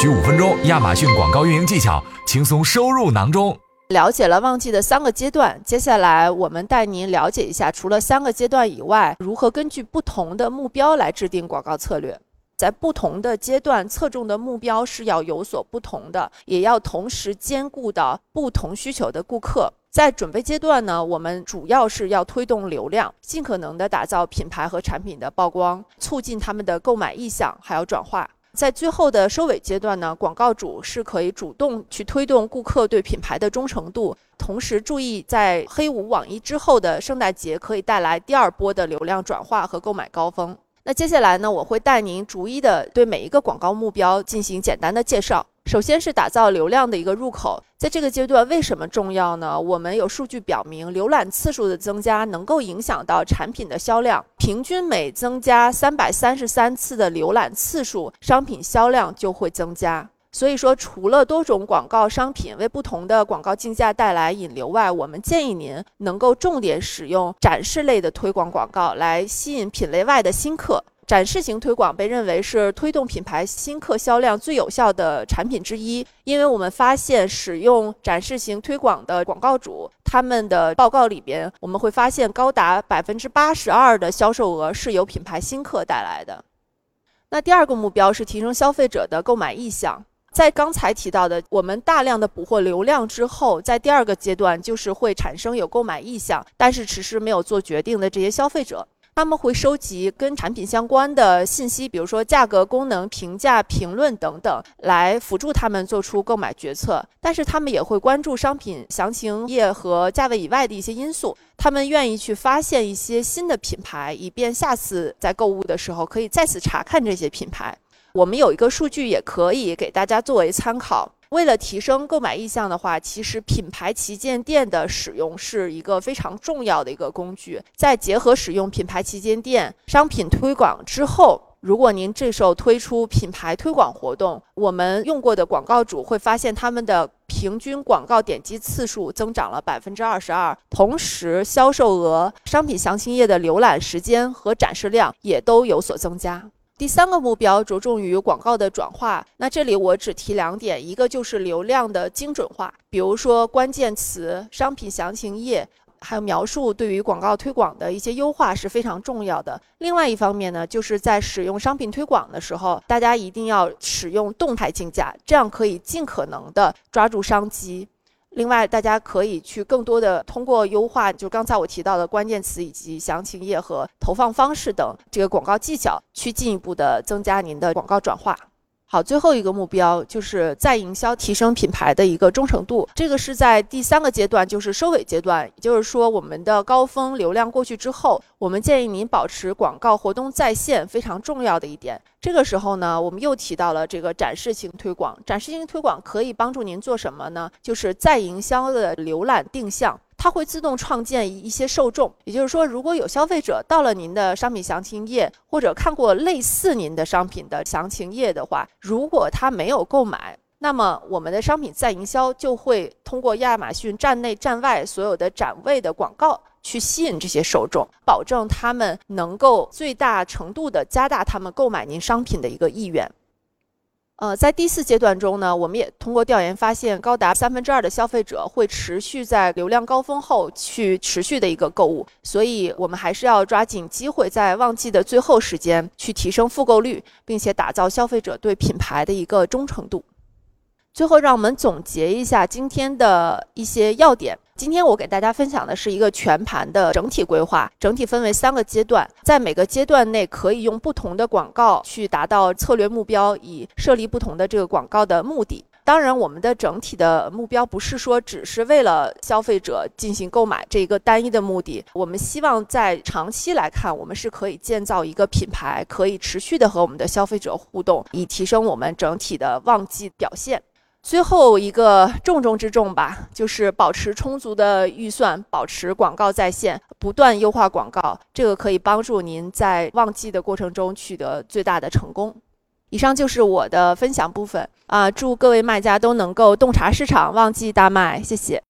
需五分钟，亚马逊广告运营技巧轻松收入囊中。了解了旺季的三个阶段，接下来我们带您了解一下，除了三个阶段以外，如何根据不同的目标来制定广告策略。在不同的阶段，侧重的目标是要有所不同的，也要同时兼顾到不同需求的顾客。在准备阶段呢，我们主要是要推动流量，尽可能的打造品牌和产品的曝光，促进他们的购买意向，还有转化。在最后的收尾阶段呢，广告主是可以主动去推动顾客对品牌的忠诚度，同时注意在黑五、网一之后的圣诞节可以带来第二波的流量转化和购买高峰。那接下来呢，我会带您逐一的对每一个广告目标进行简单的介绍。首先是打造流量的一个入口，在这个阶段为什么重要呢？我们有数据表明，浏览次数的增加能够影响到产品的销量，平均每增加三百三十三次的浏览次数，商品销量就会增加。所以说，除了多种广告商品为不同的广告竞价带来引流外，我们建议您能够重点使用展示类的推广广告来吸引品类外的新客。展示型推广被认为是推动品牌新客销量最有效的产品之一，因为我们发现使用展示型推广的广告主，他们的报告里边，我们会发现高达百分之八十二的销售额是由品牌新客带来的。那第二个目标是提升消费者的购买意向，在刚才提到的我们大量的捕获流量之后，在第二个阶段就是会产生有购买意向，但是迟迟没有做决定的这些消费者。他们会收集跟产品相关的信息，比如说价格、功能、评价、评论等等，来辅助他们做出购买决策。但是他们也会关注商品详情页和价位以外的一些因素。他们愿意去发现一些新的品牌，以便下次在购物的时候可以再次查看这些品牌。我们有一个数据，也可以给大家作为参考。为了提升购买意向的话，其实品牌旗舰店的使用是一个非常重要的一个工具。在结合使用品牌旗舰店商品推广之后，如果您这时候推出品牌推广活动，我们用过的广告主会发现他们的平均广告点击次数增长了百分之二十二，同时销售额、商品详情页的浏览时间和展示量也都有所增加。第三个目标着重于广告的转化，那这里我只提两点，一个就是流量的精准化，比如说关键词、商品详情页，还有描述，对于广告推广的一些优化是非常重要的。另外一方面呢，就是在使用商品推广的时候，大家一定要使用动态竞价，这样可以尽可能的抓住商机。另外，大家可以去更多的通过优化，就刚才我提到的关键词以及详情页和投放方式等这个广告技巧，去进一步的增加您的广告转化。好，最后一个目标就是再营销，提升品牌的一个忠诚度。这个是在第三个阶段，就是收尾阶段。也就是说，我们的高峰流量过去之后，我们建议您保持广告活动在线，非常重要的一点。这个时候呢，我们又提到了这个展示型推广。展示型推广可以帮助您做什么呢？就是再营销的浏览定向。它会自动创建一些受众，也就是说，如果有消费者到了您的商品详情页，或者看过类似您的商品的详情页的话，如果他没有购买，那么我们的商品再营销就会通过亚马逊站内站外所有的展位的广告去吸引这些受众，保证他们能够最大程度的加大他们购买您商品的一个意愿。呃，在第四阶段中呢，我们也通过调研发现，高达三分之二的消费者会持续在流量高峰后去持续的一个购物，所以我们还是要抓紧机会，在旺季的最后时间去提升复购率，并且打造消费者对品牌的一个忠诚度。最后，让我们总结一下今天的一些要点。今天我给大家分享的是一个全盘的整体规划，整体分为三个阶段，在每个阶段内可以用不同的广告去达到策略目标，以设立不同的这个广告的目的。当然，我们的整体的目标不是说只是为了消费者进行购买这一个单一的目的，我们希望在长期来看，我们是可以建造一个品牌，可以持续的和我们的消费者互动，以提升我们整体的旺季表现。最后一个重中之重吧，就是保持充足的预算，保持广告在线，不断优化广告，这个可以帮助您在旺季的过程中取得最大的成功。以上就是我的分享部分啊，祝各位卖家都能够洞察市场，旺季大卖，谢谢。